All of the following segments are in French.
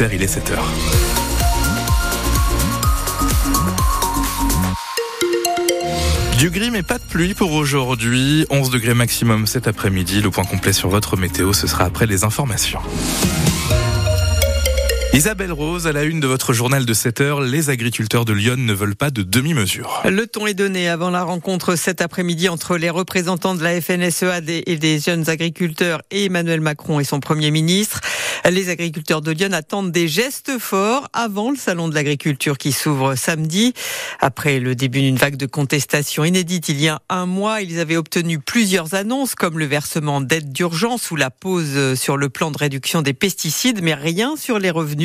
Il est 7h. Du gris mais pas de pluie pour aujourd'hui. 11 degrés maximum cet après-midi. Le point complet sur votre météo, ce sera après les informations. Isabelle Rose, à la une de votre journal de 7 heures, les agriculteurs de Lyon ne veulent pas de demi-mesure. Le ton est donné avant la rencontre cet après-midi entre les représentants de la FNSEA et des jeunes agriculteurs et Emmanuel Macron et son Premier ministre. Les agriculteurs de Lyon attendent des gestes forts avant le salon de l'agriculture qui s'ouvre samedi. Après le début d'une vague de contestation inédite il y a un mois, ils avaient obtenu plusieurs annonces comme le versement d'aides d'urgence ou la pause sur le plan de réduction des pesticides, mais rien sur les revenus.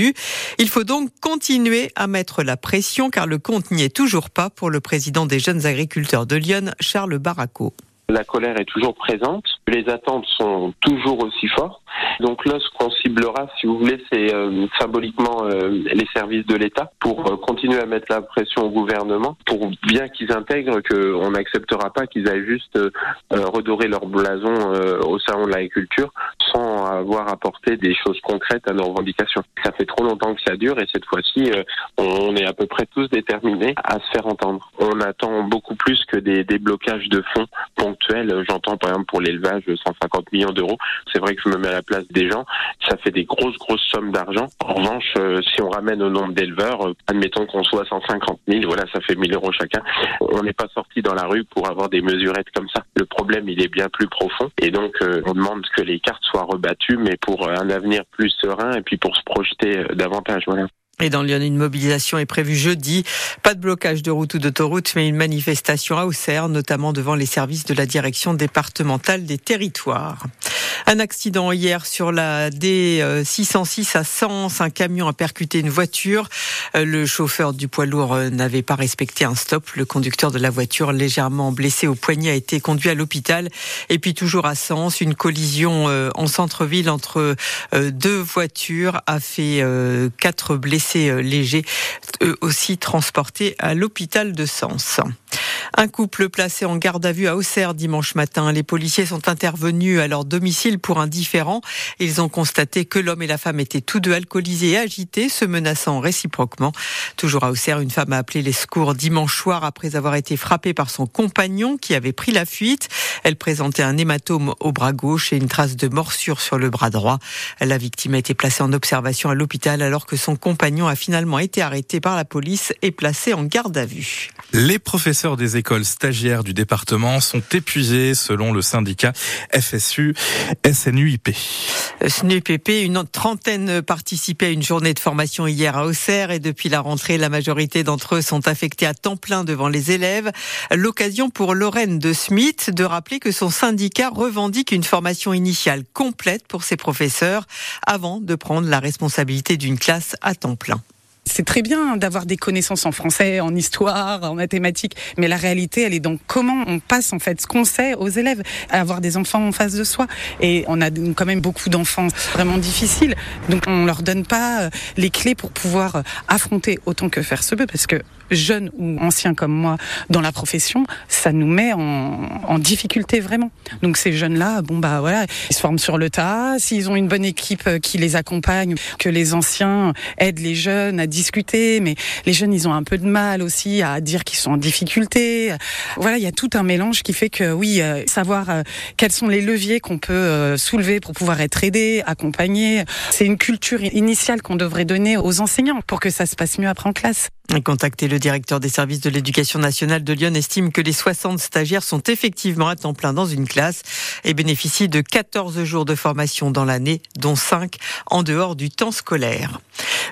Il faut donc continuer à mettre la pression car le compte n'y est toujours pas pour le président des jeunes agriculteurs de Lyon, Charles Barraco. La colère est toujours présente, les attentes sont toujours aussi fortes. Donc là, ce qu'on ciblera, si vous voulez, c'est euh, symboliquement euh, les services de l'État pour euh, continuer à mettre la pression au gouvernement, pour bien qu'ils intègrent qu'on n'acceptera pas qu'ils aillent juste redorer leur blason au salon de l'agriculture sans avoir apporté des choses concrètes à nos revendications. Ça fait trop longtemps que ça dure et cette fois-ci, on est à peu près tous déterminés à se faire entendre. On attend beaucoup plus que des déblocages de fonds ponctuels. J'entends par exemple pour l'élevage 150 millions d'euros. C'est vrai que je me mets à la place des gens, ça fait des grosses, grosses sommes d'argent. En revanche, euh, si on ramène au nombre d'éleveurs, euh, admettons qu'on soit 150 000, voilà, ça fait 1000 euros chacun. On n'est pas sorti dans la rue pour avoir des mesurettes comme ça. Le problème, il est bien plus profond. Et donc, euh, on demande que les cartes soient rebattues, mais pour un avenir plus serein et puis pour se projeter davantage. Voilà. Et dans Lyon, une mobilisation est prévue jeudi. Pas de blocage de route ou d'autoroute, mais une manifestation à Auxerre, notamment devant les services de la direction départementale des territoires. Un accident hier sur la D606 à Sens. Un camion a percuté une voiture. Le chauffeur du poids lourd n'avait pas respecté un stop. Le conducteur de la voiture, légèrement blessé au poignet, a été conduit à l'hôpital. Et puis toujours à Sens, une collision euh, en centre-ville entre euh, deux voitures a fait euh, quatre blessés légers, eux aussi transportés à l'hôpital de Sens. Un couple placé en garde à vue à Auxerre dimanche matin. Les policiers sont intervenus à leur domicile pour un différent. Ils ont constaté que l'homme et la femme étaient tous deux alcoolisés et agités, se menaçant réciproquement. Toujours à Auxerre, une femme a appelé les secours dimanche soir après avoir été frappée par son compagnon qui avait pris la fuite. Elle présentait un hématome au bras gauche et une trace de morsure sur le bras droit. La victime a été placée en observation à l'hôpital alors que son compagnon a finalement été arrêté par la police et placé en garde à vue. Les professeurs des écoles stagiaires du département sont épuisés selon le syndicat FSU SNUIP. SNUIPP, une trentaine participaient à une journée de formation hier à Auxerre et depuis la rentrée, la majorité d'entre eux sont affectés à temps plein devant les élèves. L'occasion pour Lorraine de Smith de rappeler que son syndicat revendique une formation initiale complète pour ses professeurs avant de prendre la responsabilité d'une classe à temps plein c'est très bien d'avoir des connaissances en français, en histoire, en mathématiques, mais la réalité, elle est dans comment on passe en fait ce qu'on sait aux élèves, à avoir des enfants en face de soi. Et on a quand même beaucoup d'enfants vraiment difficiles, donc on leur donne pas euh, les clés pour pouvoir euh, affronter autant que faire se peut, parce que jeunes ou anciens comme moi dans la profession, ça nous met en, en difficulté vraiment. Donc ces jeunes-là, bon bah voilà, ils se forment sur le tas. S'ils ont une bonne équipe euh, qui les accompagne, que les anciens aident les jeunes à discuter, mais les jeunes, ils ont un peu de mal aussi à dire qu'ils sont en difficulté. Voilà, il y a tout un mélange qui fait que oui, euh, savoir euh, quels sont les leviers qu'on peut soulever pour pouvoir être aidé, accompagné, c'est une culture initiale qu'on devrait donner aux enseignants pour que ça se passe mieux après en classe. Contacté, le directeur des services de l'éducation nationale de Lyon estime que les 60 stagiaires sont effectivement à temps plein dans une classe et bénéficient de 14 jours de formation dans l'année, dont 5 en dehors du temps scolaire.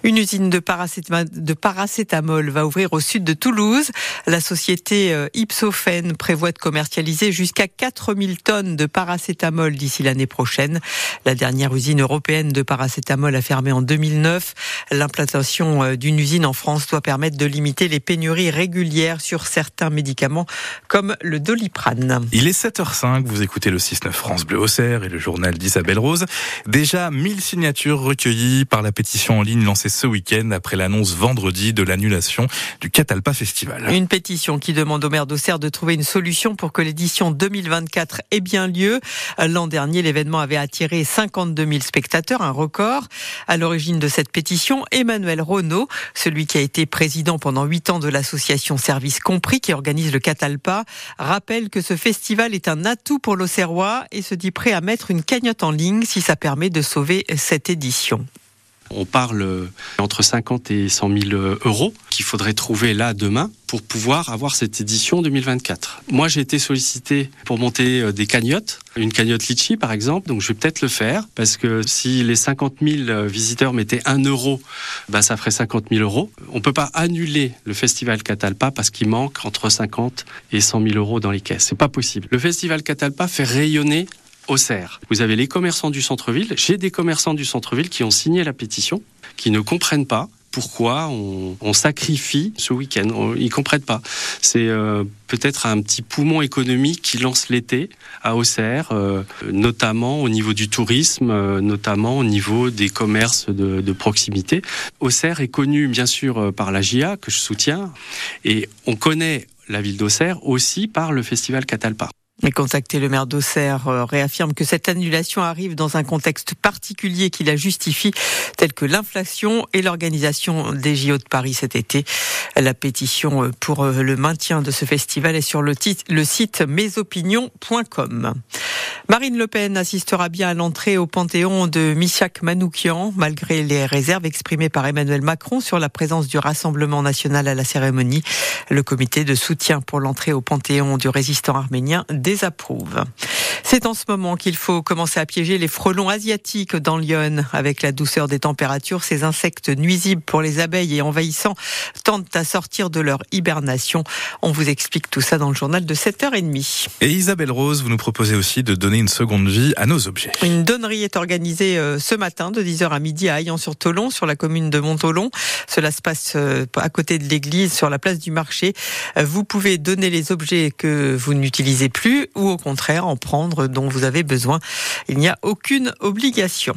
Une usine de paracétamol, va ouvrir au sud de Toulouse. La société euh, Ipsophène prévoit de commercialiser jusqu'à 4000 tonnes de paracétamol d'ici l'année prochaine. La dernière usine européenne de paracétamol a fermé en 2009. L'implantation euh, d'une usine en France doit permettre de limiter les pénuries régulières sur certains médicaments comme le doliprane. Il est 7h05, vous écoutez le 6-9 France Bleu Auxerre et le journal d'Isabelle Rose. Déjà 1000 signatures recueillies par la pétition en ligne lancée ce week-end après l'annonce vendredi de l'annulation du Catalpa Festival. Une pétition qui demande au maire d'Auxerre de trouver une solution pour que l'édition 2024 ait bien lieu. L'an dernier, l'événement avait attiré 52 000 spectateurs, un record. À l'origine de cette pétition, Emmanuel Renault, celui qui a été président pendant huit ans de l'association Service Compris qui organise le Catalpa, rappelle que ce festival est un atout pour l'Auxerrois et se dit prêt à mettre une cagnotte en ligne si ça permet de sauver cette édition. On parle entre 50 et 100 000 euros qu'il faudrait trouver là demain pour pouvoir avoir cette édition 2024. Moi, j'ai été sollicité pour monter euh, des cagnottes, une cagnotte Litchi par exemple, donc je vais peut-être le faire parce que si les 50 000 visiteurs mettaient 1 euro, bah, ça ferait 50 000 euros. On peut pas annuler le festival Catalpa parce qu'il manque entre 50 et 100 000 euros dans les caisses. C'est pas possible. Le festival Catalpa fait rayonner Auxerre. Vous avez les commerçants du centre-ville. J'ai des commerçants du centre-ville qui ont signé la pétition, qui ne comprennent pas pourquoi on, sacrifie ce week-end. Ils comprennent pas. C'est euh, peut-être un petit poumon économique qui lance l'été à Auxerre, euh, notamment au niveau du tourisme, euh, notamment au niveau des commerces de, de, proximité. Auxerre est connu bien sûr par la GIA que je soutiens, et on connaît la ville d'Auxerre aussi par le festival Catalpa. Mais contacté le maire d'Auxerre euh, réaffirme que cette annulation arrive dans un contexte particulier qui la justifie, tel que l'inflation et l'organisation des JO de Paris cet été. La pétition euh, pour euh, le maintien de ce festival est sur le, le site mesopinions.com. Marine Le Pen assistera bien à l'entrée au Panthéon de Michak Manoukian, malgré les réserves exprimées par Emmanuel Macron sur la présence du Rassemblement national à la cérémonie. Le comité de soutien pour l'entrée au Panthéon du résistant arménien désapprouve. C'est en ce moment qu'il faut commencer à piéger les frelons asiatiques dans Lyon. Avec la douceur des températures, ces insectes nuisibles pour les abeilles et envahissants tentent à sortir de leur hibernation. On vous explique tout ça dans le journal de 7h30. Et Isabelle Rose, vous nous proposez aussi de donner une seconde vie à nos objets. Une donnerie est organisée euh, ce matin de 10h à midi à Aillan-sur-Tolon, sur la commune de Montolon. Cela se passe euh, à côté de l'église, sur la place du marché. Euh, vous pouvez donner les objets que vous n'utilisez plus ou au contraire en prendre dont vous avez besoin. Il n'y a aucune obligation.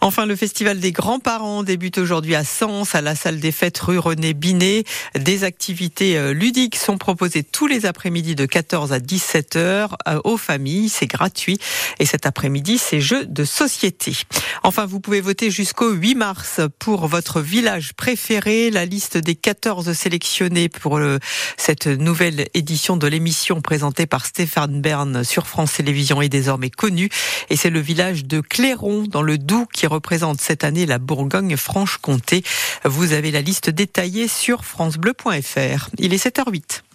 Enfin, le festival des grands-parents débute aujourd'hui à Sens, à la salle des fêtes rue René Binet. Des activités ludiques sont proposées tous les après-midi de 14 à 17 heures aux familles. C'est gratuit. Et cet après-midi, c'est jeux de société. Enfin, vous pouvez voter jusqu'au 8 mars pour votre village préféré. La liste des 14 sélectionnés pour cette nouvelle édition de l'émission présentée par Stéphane Bern sur France Télévisions est désormais connue. Et c'est le village de Clairon, dans le Doubs, qui représente cette année la Bourgogne-Franche-Comté. Vous avez la liste détaillée sur francebleu.fr. Il est 7h08.